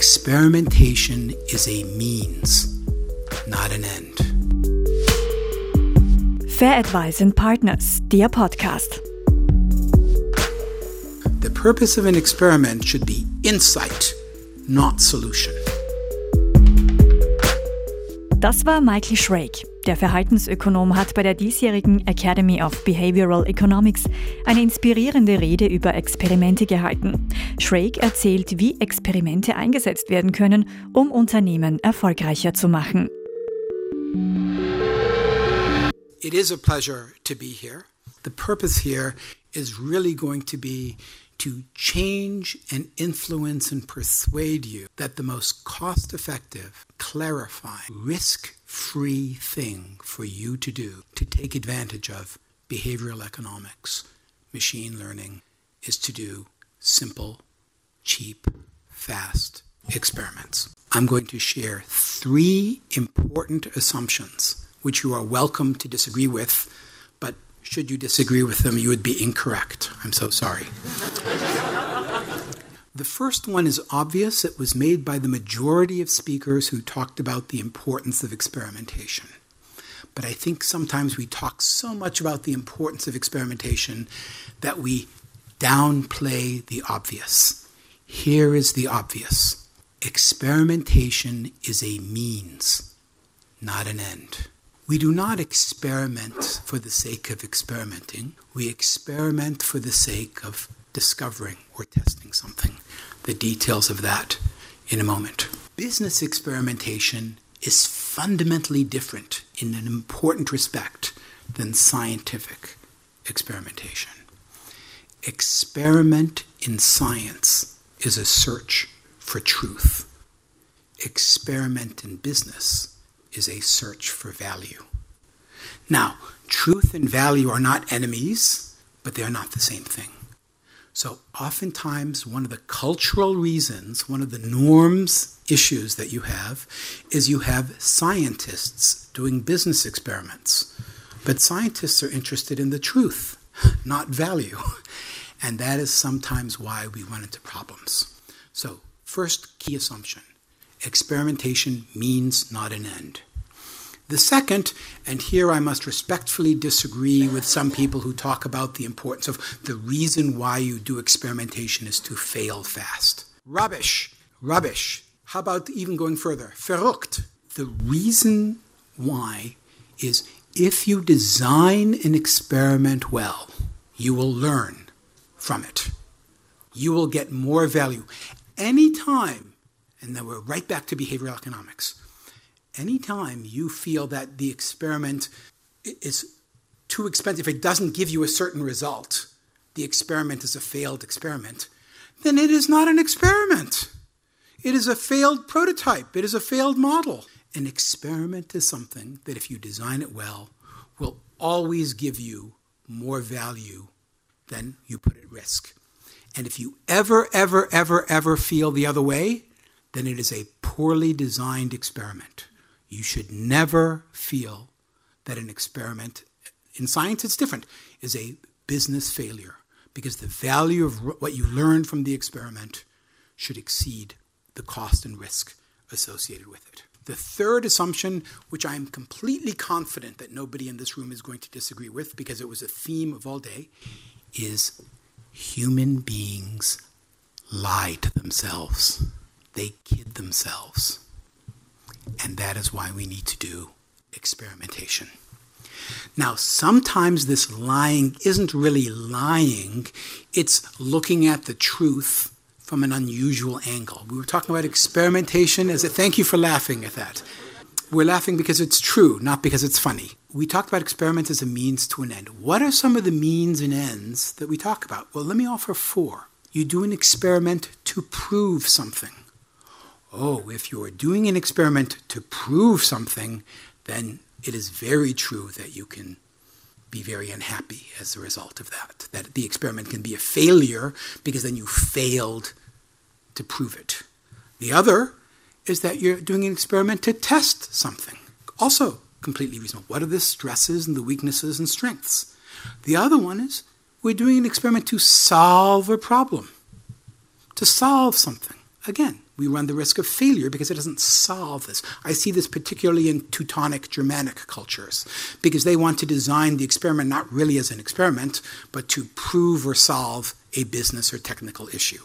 Experimentation is a means, not an end. FehrAdvice and Partners, der Podcast. The purpose of an experiment should be insight, not solution. Das war Michael Schrage. Der Verhaltensökonom hat bei der diesjährigen Academy of Behavioral Economics eine inspirierende Rede über Experimente gehalten. Schrake erzählt, wie Experimente eingesetzt werden können, um Unternehmen erfolgreicher zu machen. It is a pleasure to be here. The purpose here is really going to be to change and influence and persuade you that the most cost effective, clarifying, risk free thing for you to do to take advantage of behavioral economics, machine learning, is to do simple, cheap, fast experiments. I'm going to share three important assumptions, which you are welcome to disagree with should you disagree with them, you would be incorrect. I'm so sorry. the first one is obvious. It was made by the majority of speakers who talked about the importance of experimentation. But I think sometimes we talk so much about the importance of experimentation that we downplay the obvious. Here is the obvious experimentation is a means, not an end. We do not experiment for the sake of experimenting. We experiment for the sake of discovering or testing something. The details of that in a moment. Business experimentation is fundamentally different in an important respect than scientific experimentation. Experiment in science is a search for truth. Experiment in business is a search for value. Now, truth and value are not enemies, but they are not the same thing. So, oftentimes, one of the cultural reasons, one of the norms issues that you have, is you have scientists doing business experiments. But scientists are interested in the truth, not value. And that is sometimes why we run into problems. So, first key assumption experimentation means not an end. The second, and here I must respectfully disagree with some people who talk about the importance of the reason why you do experimentation is to fail fast. Rubbish, rubbish. How about even going further? Verrückt. The reason why is if you design an experiment well, you will learn from it. You will get more value. Anytime, and then we're right back to behavioral economics anytime you feel that the experiment is too expensive, if it doesn't give you a certain result, the experiment is a failed experiment, then it is not an experiment. It is a failed prototype, it is a failed model. An experiment is something that, if you design it well, will always give you more value than you put at risk. And if you ever, ever, ever, ever feel the other way, then it is a poorly designed experiment. You should never feel that an experiment, in science it's different, is a business failure because the value of what you learned from the experiment should exceed the cost and risk associated with it. The third assumption, which I am completely confident that nobody in this room is going to disagree with because it was a theme of all day, is human beings lie to themselves. They kid themselves. And that is why we need to do experimentation. Now, sometimes this lying isn't really lying, it's looking at the truth from an unusual angle. We were talking about experimentation as a thank you for laughing at that. We're laughing because it's true, not because it's funny. We talked about experiments as a means to an end. What are some of the means and ends that we talk about? Well, let me offer four. You do an experiment to prove something oh, if you are doing an experiment to prove something, then it is very true that you can be very unhappy as a result of that. That the experiment can be a failure because then you failed to prove it. The other is that you're doing an experiment to test something. Also completely reasonable. What are the stresses and the weaknesses and strengths? The other one is we're doing an experiment to solve a problem, to solve something. Again, we run the risk of failure because it doesn't solve this. I see this particularly in Teutonic Germanic cultures because they want to design the experiment not really as an experiment, but to prove or solve a business or technical issue.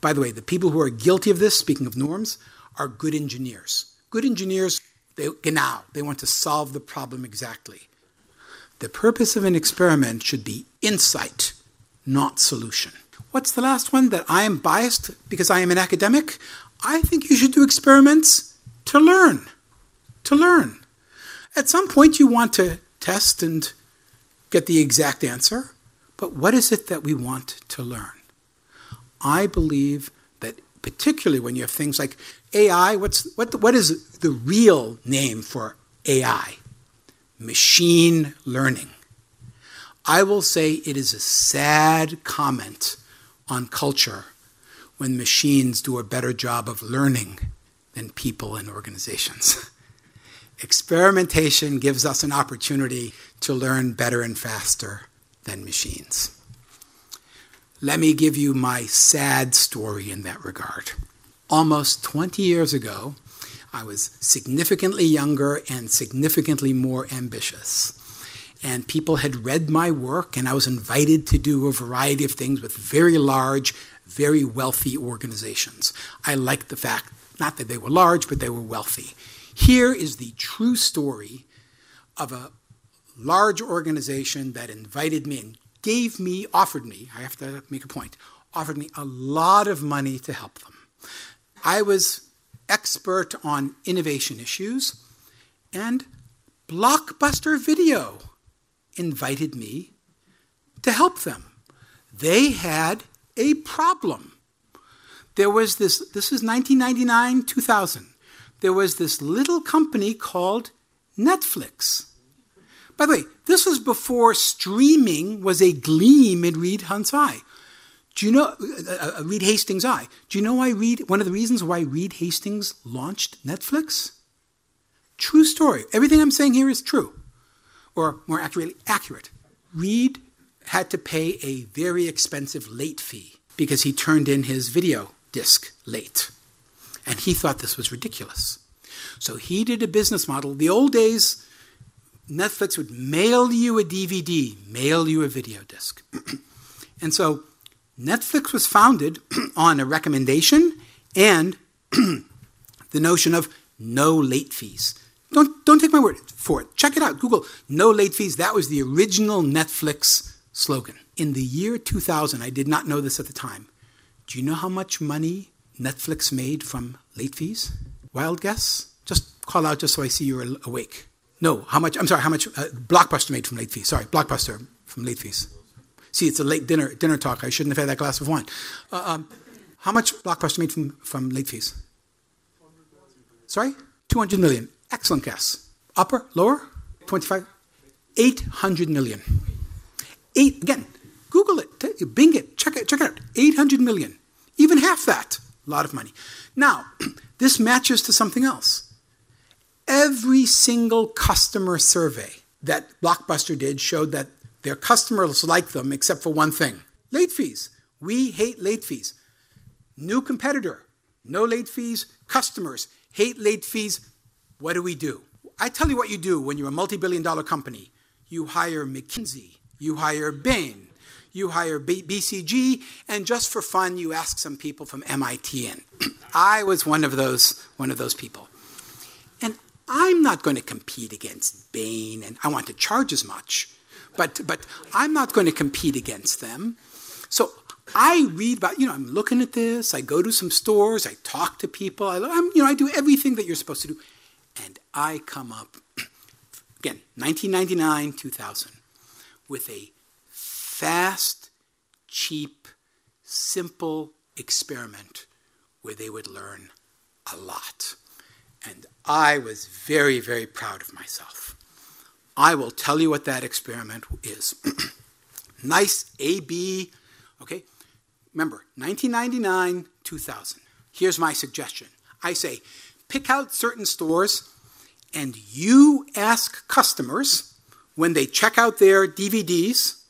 By the way, the people who are guilty of this, speaking of norms, are good engineers. Good engineers, they, genau, they want to solve the problem exactly. The purpose of an experiment should be insight, not solution. What's the last one? That I am biased because I am an academic? I think you should do experiments to learn. To learn. At some point, you want to test and get the exact answer, but what is it that we want to learn? I believe that, particularly when you have things like AI, what's, what, what is the real name for AI? Machine learning. I will say it is a sad comment on culture when machines do a better job of learning than people and organizations. Experimentation gives us an opportunity to learn better and faster than machines. Let me give you my sad story in that regard. Almost 20 years ago, I was significantly younger and significantly more ambitious and people had read my work, and I was invited to do a variety of things with very large, very wealthy organizations. I liked the fact, not that they were large, but they were wealthy. Here is the true story of a large organization that invited me and gave me, offered me, I have to make a point, offered me a lot of money to help them. I was expert on innovation issues and blockbuster video invited me to help them. They had a problem. There was this, this is 1999, 2000. There was this little company called Netflix. By the way, this was before streaming was a gleam in Reed Hunt's eye. Do you know, uh, uh, Reed Hastings' eye? Do you know why Reed, one of the reasons why Reed Hastings launched Netflix? True story. Everything I'm saying here is true or more accurately, accurate. Reed had to pay a very expensive late fee because he turned in his video disc late. And he thought this was ridiculous. So he did a business model. The old days, Netflix would mail you a DVD, mail you a video disc. and so Netflix was founded on a recommendation and the notion of no late fees. Don't, don't take my word for it. Check it out. Google no late fees. That was the original Netflix slogan. In the year 2000, I did not know this at the time. Do you know how much money Netflix made from late fees? Wild guess? Just call out just so I see you're awake. No, how much? I'm sorry, how much uh, Blockbuster made from late fees? Sorry, Blockbuster from late fees. See, it's a late dinner dinner talk. I shouldn't have had that glass of wine. Uh, um, how much Blockbuster made from, from late fees? Sorry? 200 million. Excellent guess. Upper, lower? 25? 800 million. Eight, again, Google it, Bing it, check it, check it out. 800 million. Even half that. A lot of money. Now, this matches to something else. Every single customer survey that Blockbuster did showed that their customers like them except for one thing late fees. We hate late fees. New competitor, no late fees. Customers hate late fees. What do we do? I tell you what you do when you're a multi billion dollar company. You hire McKinsey, you hire Bain, you hire B- BCG, and just for fun, you ask some people from MIT in. I was one of those, one of those people. And I'm not going to compete against Bain, and I want to charge as much, but, but I'm not going to compete against them. So I read about, you know, I'm looking at this, I go to some stores, I talk to people, I, I'm, you know, I do everything that you're supposed to do. And I come up, again, 1999, 2000, with a fast, cheap, simple experiment where they would learn a lot. And I was very, very proud of myself. I will tell you what that experiment is. nice AB, okay? Remember, 1999, 2000. Here's my suggestion. I say, pick out certain stores and you ask customers when they check out their DVDs,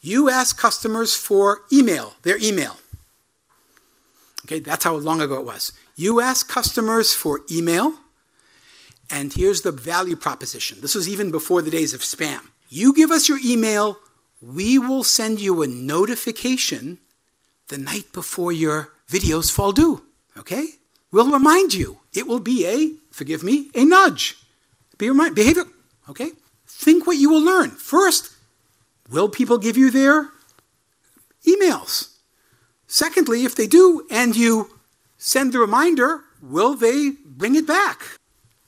you ask customers for email, their email. Okay, that's how long ago it was. You ask customers for email, and here's the value proposition. This was even before the days of spam. You give us your email, we will send you a notification the night before your videos fall due. Okay? We'll remind you. It will be a, forgive me, a nudge. Be remind, behavior. Okay? Think what you will learn. First, will people give you their emails? Secondly, if they do and you send the reminder, will they bring it back?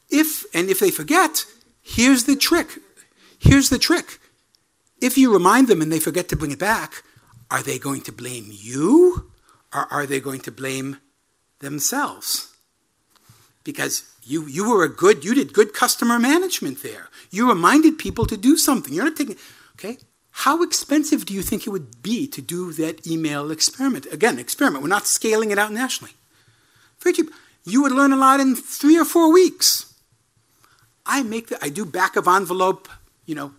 If and if they forget, here's the trick. Here's the trick. If you remind them and they forget to bring it back, are they going to blame you or are they going to blame themselves? Because you, you were a good, you did good customer management there. You reminded people to do something. You're not taking, okay? How expensive do you think it would be to do that email experiment? Again, experiment. We're not scaling it out nationally. Very cheap. You would learn a lot in three or four weeks. I make the, I do back of envelope, you know,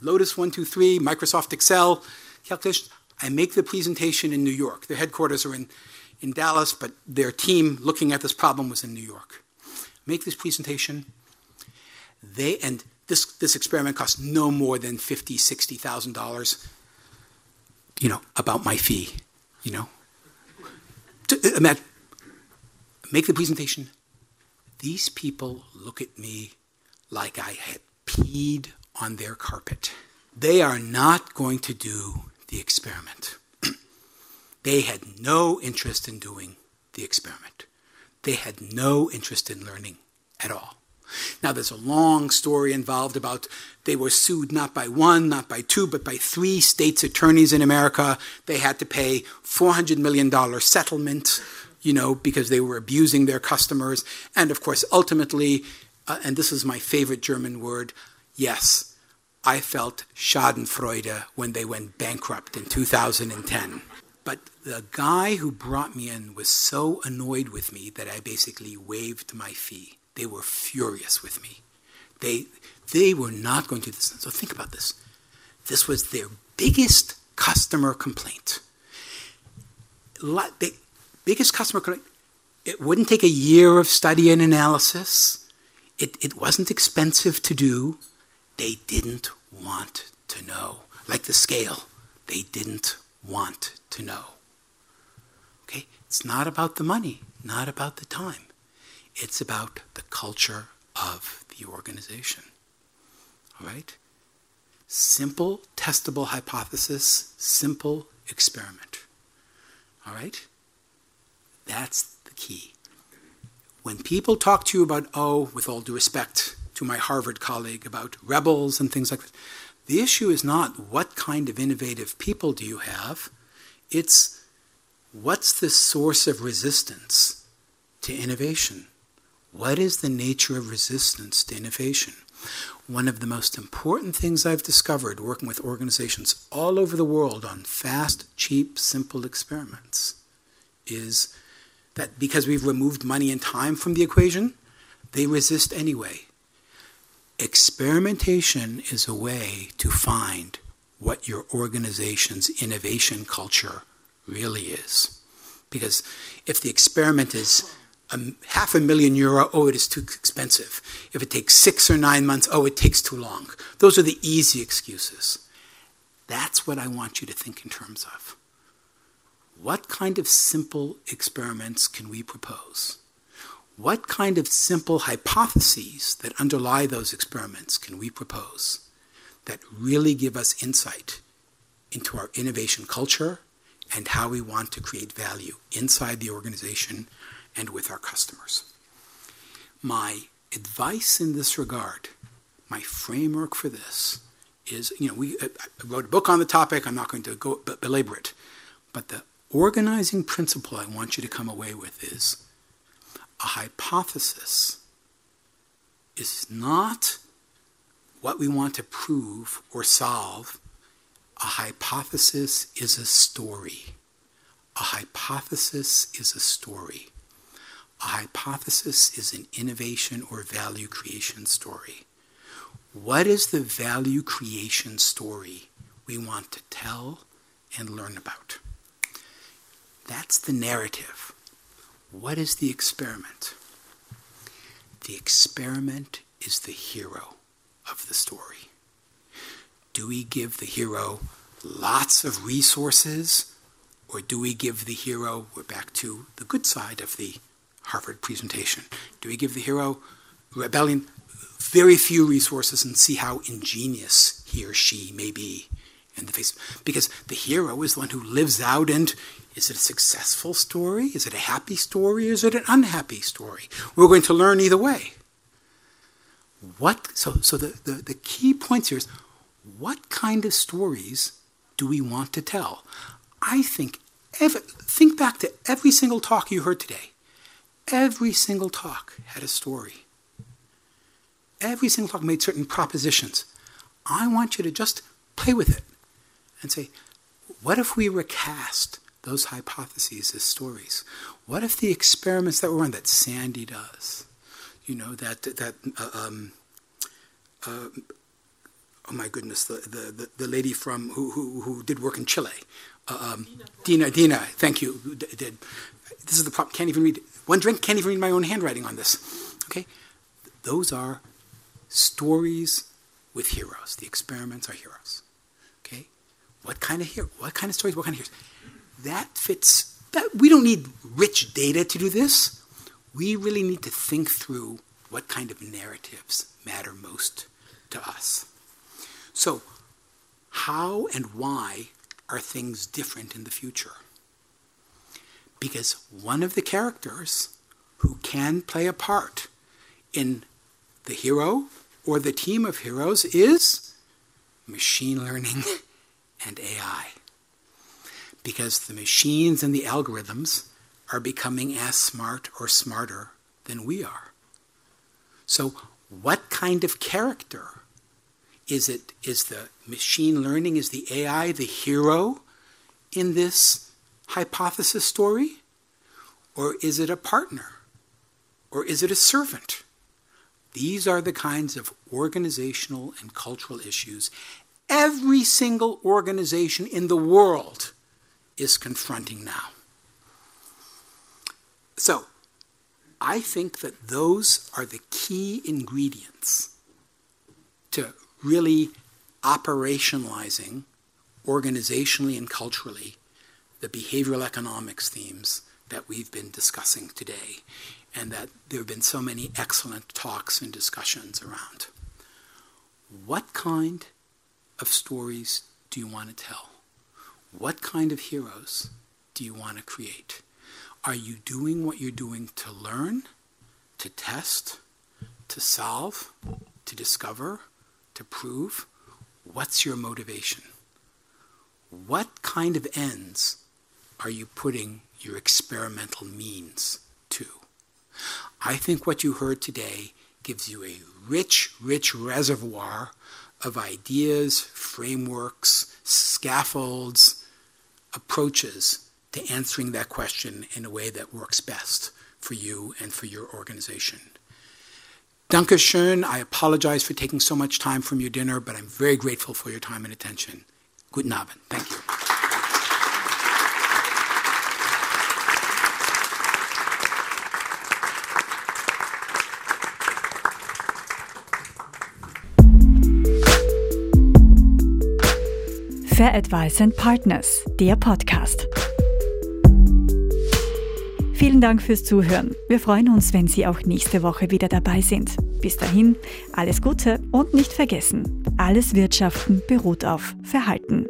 Lotus 123, Microsoft Excel calculations. I make the presentation in New York. Their headquarters are in, in Dallas, but their team looking at this problem was in New York. Make this presentation. They and this this experiment cost no more than fifty, sixty thousand dollars. You know about my fee. You know, to, uh, make the presentation. These people look at me like I had peed on their carpet. They are not going to do the experiment. they had no interest in doing the experiment. They had no interest in learning at all. Now, there's a long story involved about they were sued not by one, not by two, but by three states' attorneys in America. They had to pay $400 million settlement, you know, because they were abusing their customers. And of course, ultimately, uh, and this is my favorite German word, yes, I felt Schadenfreude when they went bankrupt in 2010. But the guy who brought me in was so annoyed with me that I basically waived my fee. They were furious with me. They, they were not going to do this. So think about this. This was their biggest customer complaint. The biggest customer complaint. It wouldn't take a year of study and analysis. It, it wasn't expensive to do. They didn't want to know. Like the scale, they didn't want to know. Okay? It's not about the money, not about the time. It's about the culture of the organization. All right? Simple, testable hypothesis, simple experiment. All right? That's the key. When people talk to you about, oh, with all due respect, to my Harvard colleague about rebels and things like that. The issue is not what kind of innovative people do you have, it's what's the source of resistance to innovation? What is the nature of resistance to innovation? One of the most important things I've discovered working with organizations all over the world on fast, cheap, simple experiments is that because we've removed money and time from the equation, they resist anyway. Experimentation is a way to find what your organization's innovation culture really is. Because if the experiment is a half a million euro, oh, it is too expensive. If it takes six or nine months, oh, it takes too long. Those are the easy excuses. That's what I want you to think in terms of. What kind of simple experiments can we propose? What kind of simple hypotheses that underlie those experiments can we propose that really give us insight into our innovation culture and how we want to create value inside the organization and with our customers? My advice in this regard, my framework for this is, you know, we I wrote a book on the topic. I'm not going to go belabor it, but the organizing principle I want you to come away with is a hypothesis is not what we want to prove or solve. A hypothesis is a story. A hypothesis is a story. A hypothesis is an innovation or value creation story. What is the value creation story we want to tell and learn about? That's the narrative. What is the experiment? The experiment is the hero of the story. Do we give the hero lots of resources, or do we give the hero, we're back to the good side of the Harvard presentation, do we give the hero rebellion very few resources and see how ingenious he or she may be in the face? Because the hero is the one who lives out and is it a successful story? Is it a happy story? Is it an unhappy story? We're going to learn either way. What so so the, the, the key points here is what kind of stories do we want to tell? I think every, think back to every single talk you heard today. Every single talk had a story. Every single talk made certain propositions. I want you to just play with it and say, what if we recast those hypotheses as stories? What if the experiments that were on that Sandy does, you know, that, that uh, um, uh, oh my goodness, the, the, the, lady from who, who, who did work in Chile, uh, um, Dina, Dina, thank you, did. This is the problem, can't even read, one drink, can't even read my own handwriting on this. Okay? Those are stories with heroes. The experiments are heroes. Okay? What kind of hero? What kind of stories? What kind of heroes? That fits. That we don't need rich data to do this. We really need to think through what kind of narratives matter most to us. So, how and why are things different in the future? Because one of the characters who can play a part in the hero or the team of heroes is machine learning and AI. Because the machines and the algorithms are becoming as smart or smarter than we are. So, what kind of character is it? Is the machine learning, is the AI the hero in this hypothesis story? Or is it a partner? Or is it a servant? These are the kinds of organizational and cultural issues every single organization in the world is confronting now. So, I think that those are the key ingredients to really operationalizing organizationally and culturally the behavioral economics themes that we've been discussing today and that there have been so many excellent talks and discussions around. What kind of stories do you want to tell? What kind of heroes do you want to create? Are you doing what you're doing to learn, to test, to solve, to discover, to prove? What's your motivation? What kind of ends are you putting your experimental means to? I think what you heard today gives you a rich, rich reservoir of ideas, frameworks, scaffolds, approaches to answering that question in a way that works best for you and for your organization. Dankeschön. I apologize for taking so much time from your dinner, but I'm very grateful for your time and attention. Guten Abend. Thank you. Fair Advice and Partners, der Podcast. Vielen Dank fürs Zuhören. Wir freuen uns, wenn Sie auch nächste Woche wieder dabei sind. Bis dahin, alles Gute und nicht vergessen, alles Wirtschaften beruht auf Verhalten.